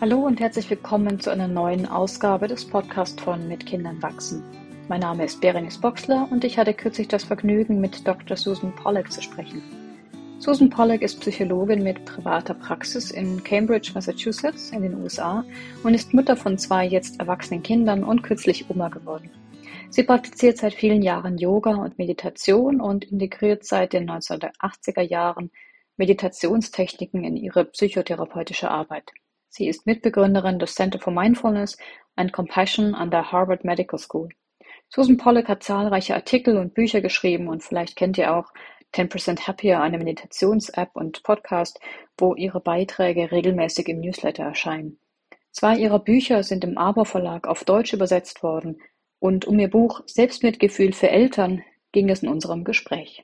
Hallo und herzlich willkommen zu einer neuen Ausgabe des Podcasts von Mit Kindern wachsen. Mein Name ist Berenice Boxler und ich hatte kürzlich das Vergnügen, mit Dr. Susan Pollack zu sprechen. Susan Pollack ist Psychologin mit privater Praxis in Cambridge, Massachusetts in den USA und ist Mutter von zwei jetzt erwachsenen Kindern und kürzlich Oma geworden. Sie praktiziert seit vielen Jahren Yoga und Meditation und integriert seit den 1980er Jahren Meditationstechniken in ihre psychotherapeutische Arbeit. Sie ist Mitbegründerin des Center for Mindfulness and Compassion an der Harvard Medical School. Susan Pollack hat zahlreiche Artikel und Bücher geschrieben und vielleicht kennt ihr auch 10% Happier, eine Meditations-App und Podcast, wo ihre Beiträge regelmäßig im Newsletter erscheinen. Zwei ihrer Bücher sind im Aber Verlag auf Deutsch übersetzt worden und um ihr Buch Selbstmitgefühl für Eltern ging es in unserem Gespräch.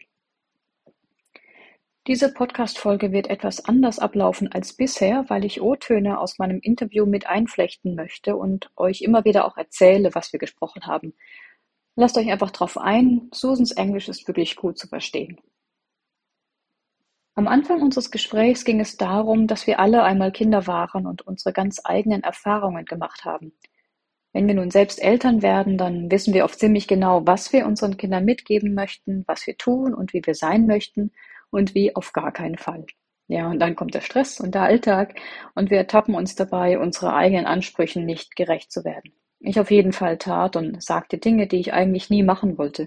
Diese Podcast-Folge wird etwas anders ablaufen als bisher, weil ich O-Töne aus meinem Interview mit einflechten möchte und euch immer wieder auch erzähle, was wir gesprochen haben. Lasst euch einfach drauf ein, Susans Englisch ist wirklich gut zu verstehen. Am Anfang unseres Gesprächs ging es darum, dass wir alle einmal Kinder waren und unsere ganz eigenen Erfahrungen gemacht haben. Wenn wir nun selbst Eltern werden, dann wissen wir oft ziemlich genau, was wir unseren Kindern mitgeben möchten, was wir tun und wie wir sein möchten – und wie auf gar keinen Fall. Ja, und dann kommt der Stress und der Alltag und wir ertappen uns dabei, unsere eigenen Ansprüchen nicht gerecht zu werden. Ich auf jeden Fall tat und sagte Dinge, die ich eigentlich nie machen wollte.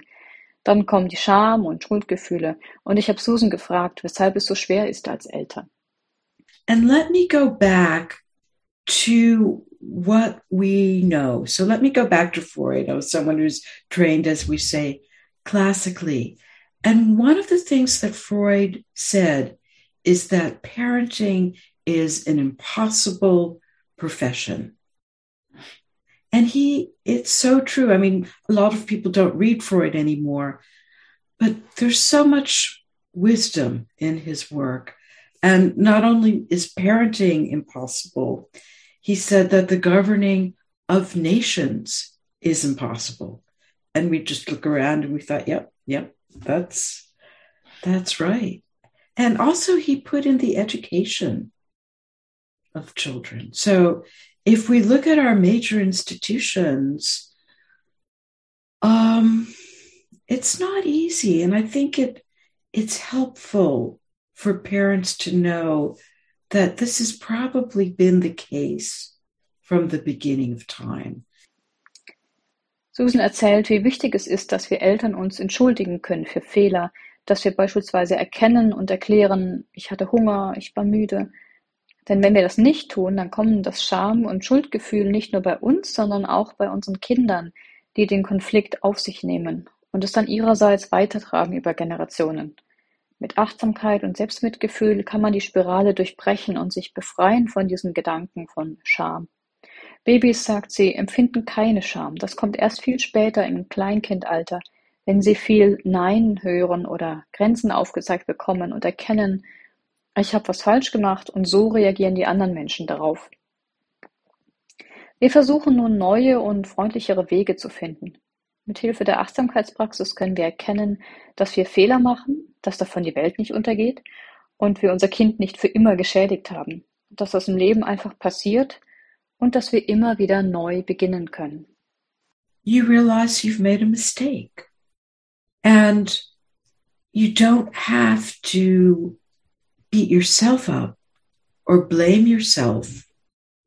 Dann kommen die Scham und Schuldgefühle und ich habe Susan gefragt, weshalb es so schwer ist als Eltern. And let me go back to what we know. So let me go back to Freud, as someone who's trained, as we say, classically. And one of the things that Freud said is that parenting is an impossible profession. And he, it's so true. I mean, a lot of people don't read Freud anymore, but there's so much wisdom in his work. And not only is parenting impossible, he said that the governing of nations is impossible. And we just look around and we thought, yep, yep, that's that's right. And also he put in the education of children. So if we look at our major institutions, um, it's not easy. And I think it it's helpful for parents to know that this has probably been the case from the beginning of time. Susan erzählt, wie wichtig es ist, dass wir Eltern uns entschuldigen können für Fehler, dass wir beispielsweise erkennen und erklären, ich hatte Hunger, ich war müde. Denn wenn wir das nicht tun, dann kommen das Scham- und Schuldgefühl nicht nur bei uns, sondern auch bei unseren Kindern, die den Konflikt auf sich nehmen und es dann ihrerseits weitertragen über Generationen. Mit Achtsamkeit und Selbstmitgefühl kann man die Spirale durchbrechen und sich befreien von diesen Gedanken von Scham. Babys, sagt sie, empfinden keine Scham. Das kommt erst viel später im Kleinkindalter, wenn sie viel Nein hören oder Grenzen aufgezeigt bekommen und erkennen, ich habe was falsch gemacht und so reagieren die anderen Menschen darauf. Wir versuchen nun neue und freundlichere Wege zu finden. Mit Hilfe der Achtsamkeitspraxis können wir erkennen, dass wir Fehler machen, dass davon die Welt nicht untergeht und wir unser Kind nicht für immer geschädigt haben, dass das im Leben einfach passiert und dass wir immer wieder neu beginnen können. You realize you've made a mistake and you don't have to beat yourself up or blame yourself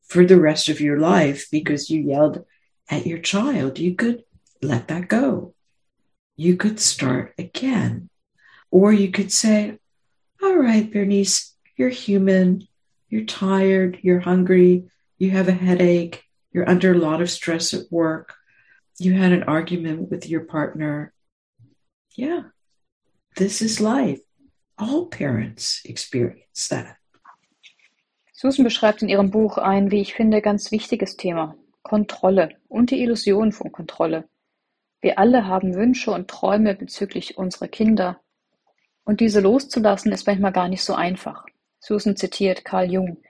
for the rest of your life because you yelled at your child. You could let that go. You could start again. Or you could say, All right, Bernice, you're human. You're tired. You're hungry you have a headache, you're under a lot of stress at work, you had an argument with your partner. Yeah, this is life. All parents experience that. Susan beschreibt in ihrem Buch ein, wie ich finde, ganz wichtiges Thema. Kontrolle und die Illusion von Kontrolle. Wir alle haben Wünsche und Träume bezüglich unserer Kinder. Und diese loszulassen ist manchmal gar nicht so einfach. Susan zitiert Carl Jung.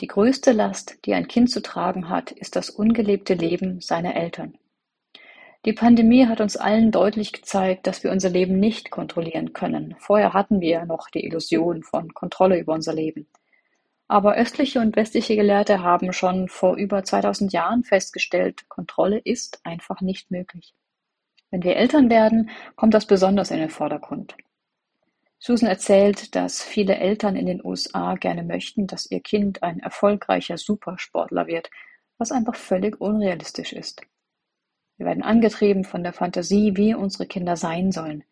Die größte Last, die ein Kind zu tragen hat, ist das ungelebte Leben seiner Eltern. Die Pandemie hat uns allen deutlich gezeigt, dass wir unser Leben nicht kontrollieren können. Vorher hatten wir noch die Illusion von Kontrolle über unser Leben. Aber östliche und westliche Gelehrte haben schon vor über 2000 Jahren festgestellt, Kontrolle ist einfach nicht möglich. Wenn wir Eltern werden, kommt das besonders in den Vordergrund. Susan erzählt, dass viele Eltern in den USA gerne möchten, dass ihr Kind ein erfolgreicher Supersportler wird, was einfach völlig unrealistisch ist. Wir werden angetrieben von der Fantasie, wie unsere Kinder sein sollen.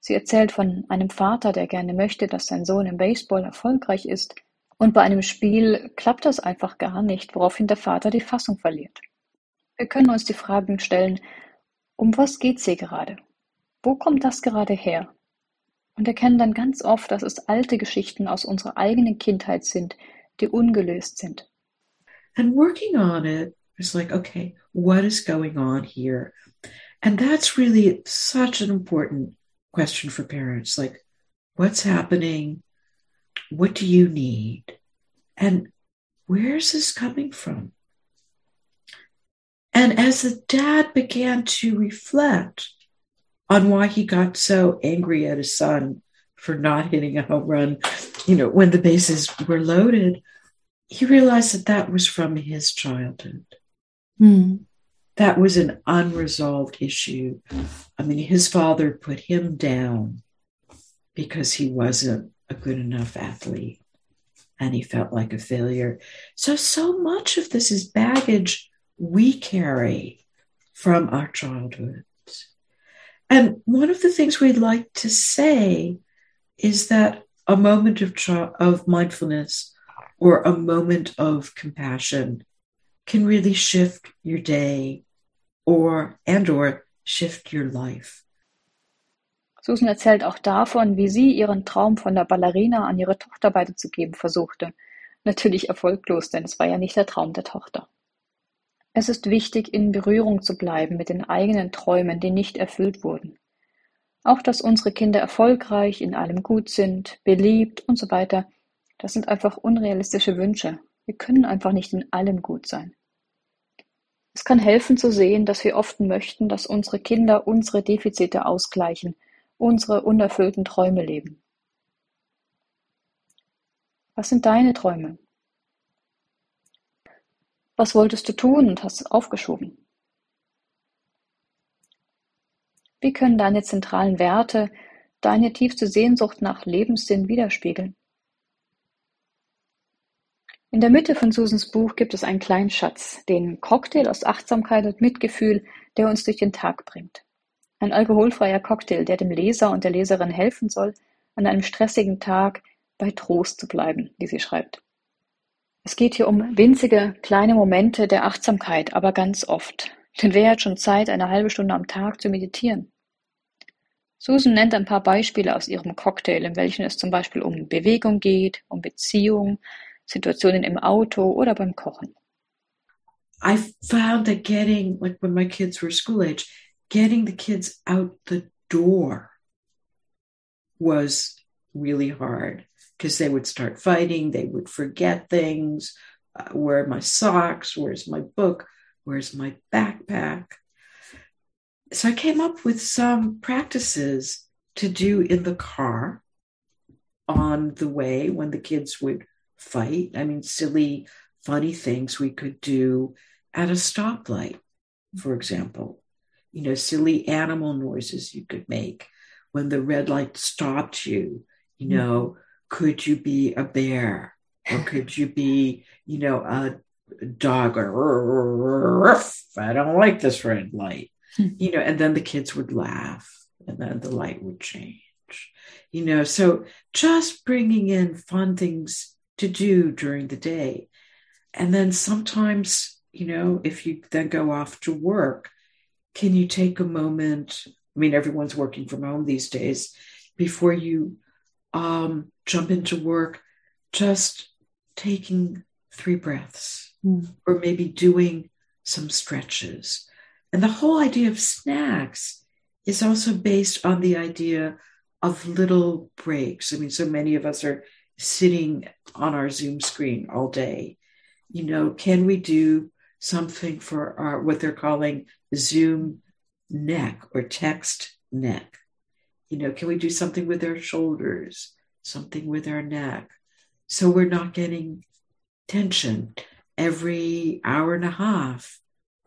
Sie erzählt von einem Vater, der gerne möchte, dass sein Sohn im Baseball erfolgreich ist, und bei einem Spiel klappt das einfach gar nicht, woraufhin der Vater die Fassung verliert. Wir können uns die Fragen stellen, um was geht's hier gerade? Wo kommt das gerade her? Und erkennen dann ganz oft, dass es alte Geschichten aus unserer eigenen Kindheit sind, die ungelöst sind. And working on it is like, okay, what is going on here? And that's really such an important question for parents. Like, what's happening? What do you need? And where's this coming from? And as the dad began to reflect on why he got so angry at his son for not hitting a home run, you know, when the bases were loaded, he realized that that was from his childhood. Hmm. That was an unresolved issue. I mean, his father put him down because he wasn't a good enough athlete and he felt like a failure. So, so much of this is baggage we carry from our childhoods. And one of the things we'd like to say is that a moment of, of mindfulness or a moment of compassion can really shift your day or and or shift your life. Susan erzählt auch davon, wie sie ihren Traum von der Ballerina an ihre Tochter weiterzugeben versuchte. Natürlich erfolglos, denn es war ja nicht der Traum der Tochter. Es ist wichtig, in Berührung zu bleiben mit den eigenen Träumen, die nicht erfüllt wurden. Auch dass unsere Kinder erfolgreich, in allem gut sind, beliebt und so weiter, das sind einfach unrealistische Wünsche. Wir können einfach nicht in allem gut sein. Es kann helfen zu sehen, dass wir oft möchten, dass unsere Kinder unsere Defizite ausgleichen unsere unerfüllten Träume leben. Was sind deine Träume? Was wolltest du tun und hast aufgeschoben? Wie können deine zentralen Werte deine tiefste Sehnsucht nach Lebenssinn widerspiegeln? In der Mitte von Susans Buch gibt es einen kleinen Schatz, den Cocktail aus Achtsamkeit und Mitgefühl, der uns durch den Tag bringt. Ein alkoholfreier Cocktail, der dem Leser und der Leserin helfen soll, an einem stressigen Tag bei Trost zu bleiben, wie sie schreibt. Es geht hier um winzige, kleine Momente der Achtsamkeit, aber ganz oft. Denn wer hat schon Zeit, eine halbe Stunde am Tag zu meditieren? Susan nennt ein paar Beispiele aus ihrem Cocktail, in welchen es zum Beispiel um Bewegung geht, um Beziehung, Situationen im Auto oder beim Kochen. I found that getting, like when my kids were school age, getting the kids out the door was really hard because they would start fighting, they would forget things. Uh, where are my socks? Where's my book? Where's my backpack? So I came up with some practices to do in the car on the way when the kids would fight. I mean, silly, funny things we could do at a stoplight, for example you know, silly animal noises you could make when the red light stopped you. You know, could you be a bear or could you be, you know, a dog or I don't like this red light, hmm. you know, and then the kids would laugh and then the light would change, you know. So just bringing in fun things to do during the day. And then sometimes, you know, if you then go off to work, can you take a moment? I mean, everyone's working from home these days. Before you um, jump into work, just taking three breaths mm. or maybe doing some stretches. And the whole idea of snacks is also based on the idea of little breaks. I mean, so many of us are sitting on our Zoom screen all day. You know, can we do something for our what they're calling Zoom neck or text neck. You know, can we do something with our shoulders, something with our neck? So we're not getting tension every hour and a half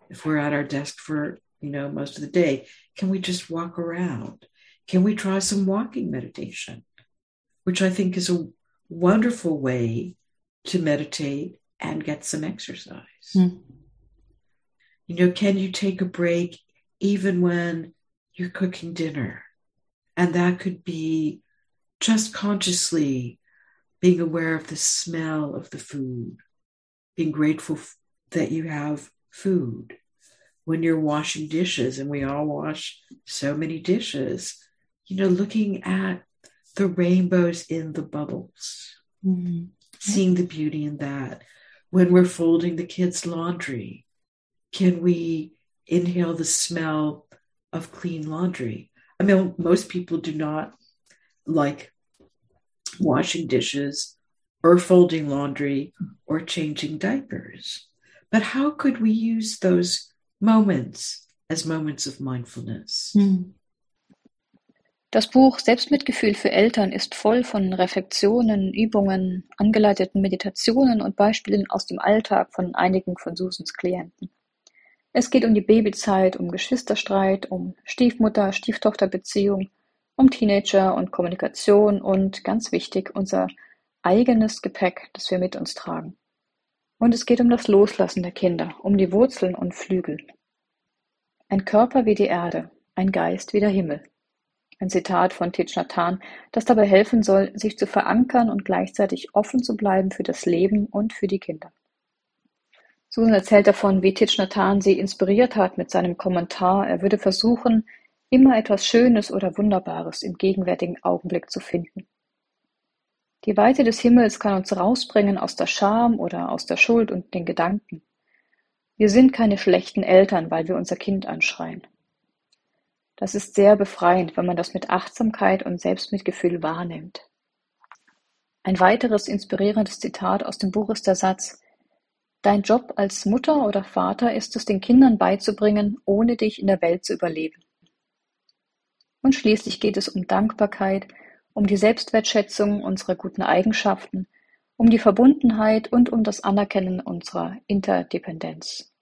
if we're at our desk for you know most of the day. Can we just walk around? Can we try some walking meditation? Which i think is a wonderful way to meditate and get some exercise. Mm. you know can you take a break even when you're cooking dinner and that could be just consciously being aware of the smell of the food, being grateful that you have food. When you're washing dishes, and we all wash so many dishes, you know, looking at the rainbows in the bubbles, mm-hmm. seeing the beauty in that. When we're folding the kids' laundry, can we inhale the smell of clean laundry? I mean, most people do not like washing dishes or folding laundry or changing diapers. But how could we use those moments as moments of mindfulness? Hm. Das Buch Selbstmitgefühl für Eltern ist voll von Reflexionen, Übungen, angeleiteten Meditationen und Beispielen aus dem Alltag von einigen von Susans Klienten. Es geht um die Babyzeit, um Geschwisterstreit, um Stiefmutter-Stieftochter-Beziehung, um Teenager und Kommunikation und, ganz wichtig, unser eigenes Gepäck, das wir mit uns tragen. Und es geht um das Loslassen der Kinder, um die Wurzeln und Flügel. Ein Körper wie die Erde, ein Geist wie der Himmel. Ein Zitat von Thich Nhat das dabei helfen soll, sich zu verankern und gleichzeitig offen zu bleiben für das Leben und für die Kinder. Susan erzählt davon, wie Hanh sie inspiriert hat mit seinem Kommentar, er würde versuchen, immer etwas Schönes oder Wunderbares im gegenwärtigen Augenblick zu finden. Die Weite des Himmels kann uns rausbringen aus der Scham oder aus der Schuld und den Gedanken. Wir sind keine schlechten Eltern, weil wir unser Kind anschreien. Das ist sehr befreiend, wenn man das mit Achtsamkeit und Selbstmitgefühl wahrnimmt. Ein weiteres inspirierendes Zitat aus dem Buch ist der Satz Dein Job als Mutter oder Vater ist es, den Kindern beizubringen, ohne dich in der Welt zu überleben. Und schließlich geht es um Dankbarkeit, um die Selbstwertschätzung unserer guten Eigenschaften, um die Verbundenheit und um das Anerkennen unserer Interdependenz.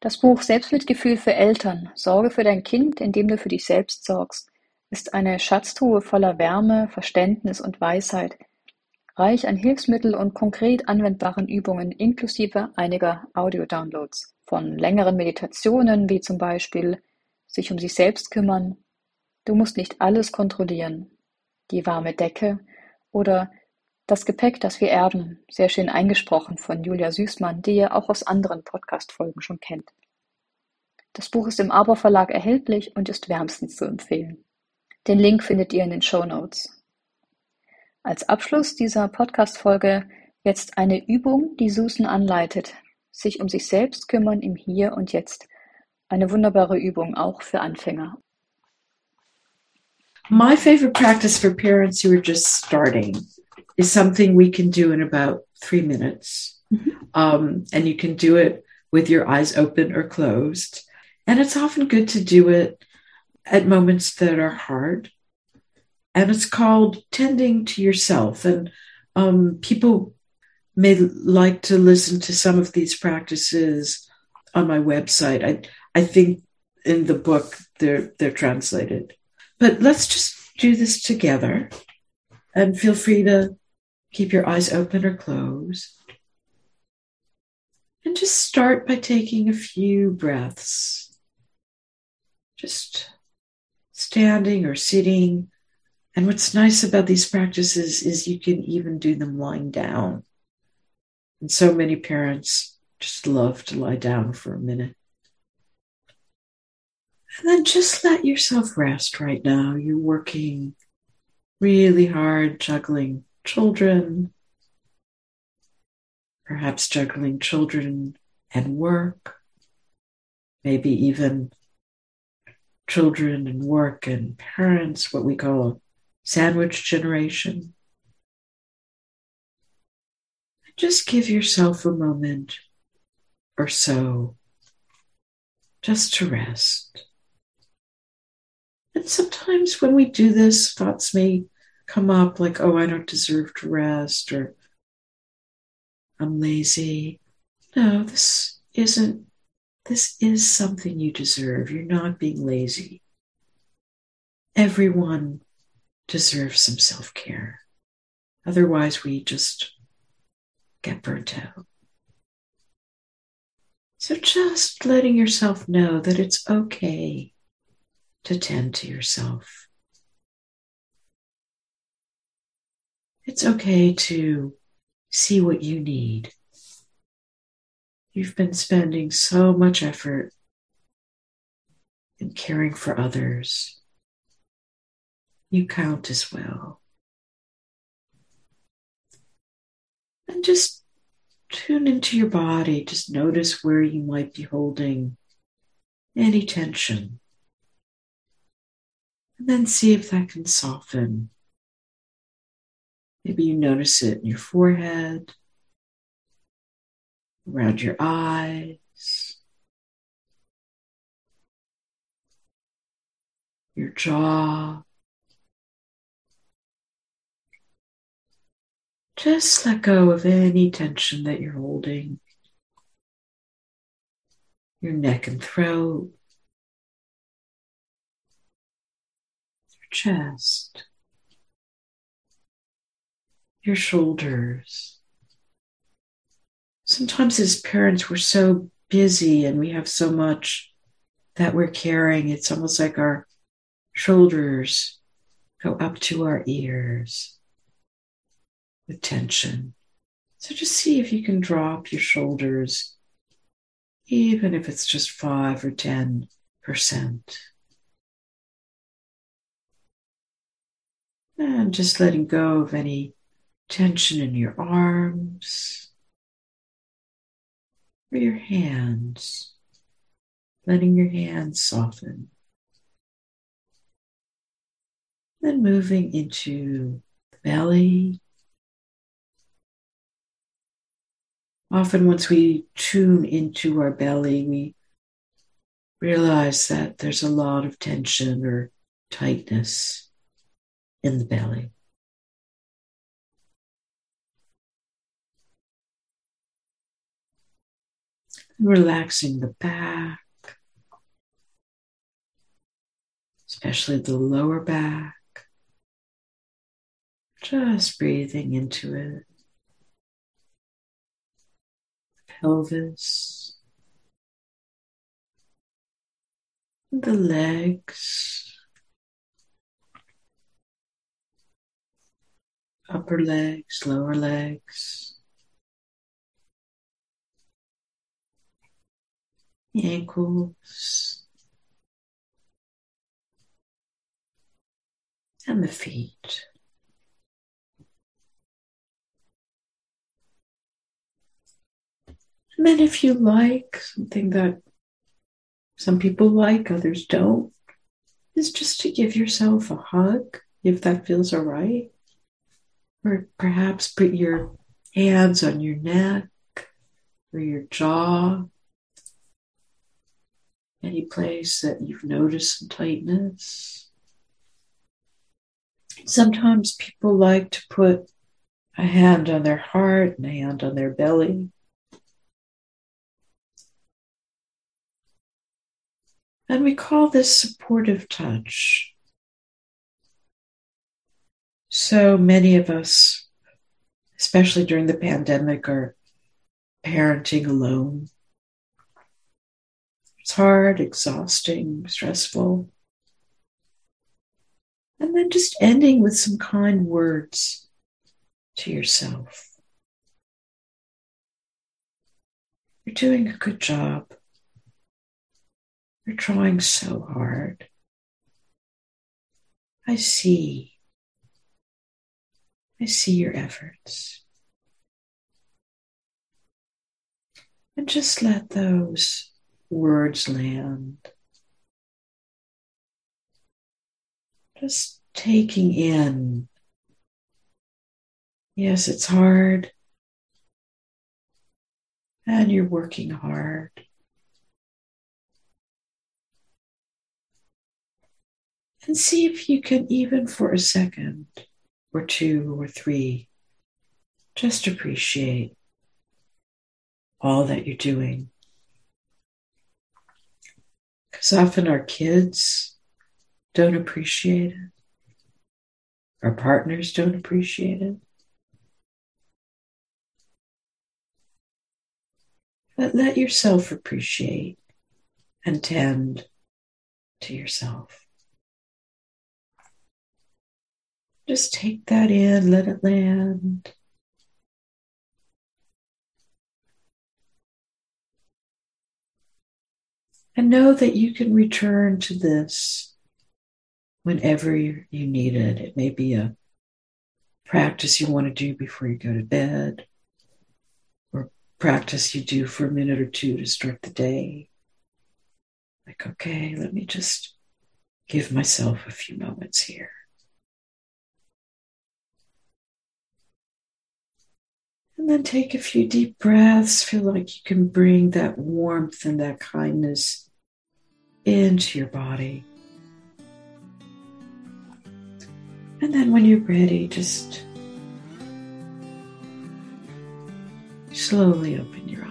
Das Buch Selbstmitgefühl für Eltern, Sorge für dein Kind, indem du für dich selbst sorgst, ist eine Schatztruhe voller Wärme, Verständnis und Weisheit, reich an Hilfsmittel und konkret anwendbaren Übungen inklusive einiger Audio-Downloads von längeren Meditationen wie zum Beispiel sich um sich selbst kümmern, du musst nicht alles kontrollieren, die warme Decke oder das Gepäck, das wir erben, sehr schön eingesprochen von Julia Süßmann, die ihr auch aus anderen Podcast-Folgen schon kennt. Das Buch ist im Aber Verlag erhältlich und ist wärmstens zu empfehlen. Den Link findet ihr in den Show Notes. Als Abschluss dieser Podcast-Folge jetzt eine Übung, die Susan anleitet, sich um sich selbst kümmern im Hier und Jetzt Eine wunderbare Übung auch für Anfänger. My favorite practice for parents who are just starting is something we can do in about three minutes. Mm-hmm. Um, and you can do it with your eyes open or closed. And it's often good to do it at moments that are hard. And it's called tending to yourself. And um, people may like to listen to some of these practices on my website. I, I think in the book they're they're translated. But let's just do this together and feel free to keep your eyes open or closed. And just start by taking a few breaths. Just standing or sitting. And what's nice about these practices is you can even do them lying down. And so many parents just love to lie down for a minute. And then just let yourself rest right now. You're working really hard, juggling children, perhaps juggling children and work, maybe even children and work and parents, what we call sandwich generation. Just give yourself a moment or so just to rest. And sometimes when we do this, thoughts may come up like, oh, I don't deserve to rest, or I'm lazy. No, this isn't, this is something you deserve. You're not being lazy. Everyone deserves some self care. Otherwise, we just get burnt out. So, just letting yourself know that it's okay to tend to yourself. It's okay to see what you need. You've been spending so much effort in caring for others. You count as well. And just tune into your body. Just notice where you might be holding any tension. And then see if that can soften. Maybe you notice it in your forehead, around your eyes, your jaw. Just let go of any tension that you're holding. Your neck and throat, your chest your shoulders. Sometimes, as parents, we're so busy and we have so much that we're carrying. It's almost like our shoulders go up to our ears with tension. So just see if you can drop your shoulders, even if it's just five or 10%. And just letting go of any tension in your arms or your hands, letting your hands soften. Then moving into the belly. Often, once we tune into our belly, we realize that there's a lot of tension or tightness in the belly. relaxing the back, especially the lower back. Just breathing into it. Pelvis. The legs. Upper legs, lower legs. ankles, and the feet. And then, if you like something that some people like, others don't, is just to give yourself a hug if that feels all right. Or perhaps put your hands on your neck or your jaw any place that you've noticed some tightness. Sometimes people like to put a hand on their heart and a hand on their belly. And we call this supportive touch. So many of us, especially during the pandemic, are parenting alone. It's hard, exhausting, stressful. And then just ending with some kind words to yourself. You're doing a good job. You're trying so hard. I see. I see your efforts. And just let those words land. Just taking in. Yes, it's hard. And you're working hard. And see if you can, even for a second or two or three, just appreciate all that you're doing. Because often our kids don't appreciate it, our partners don't appreciate it. But let yourself appreciate and tend to yourself. Just take that in, let it land. And know that you can return to this whenever you need it. It may be a practice you want to do before you go to bed, or practice you do for a minute or two to start the day. Like, okay, let me just give myself a few moments here. And then take a few deep breaths. Feel like you can bring that warmth and that kindness into your body. And then when you're ready, just slowly open your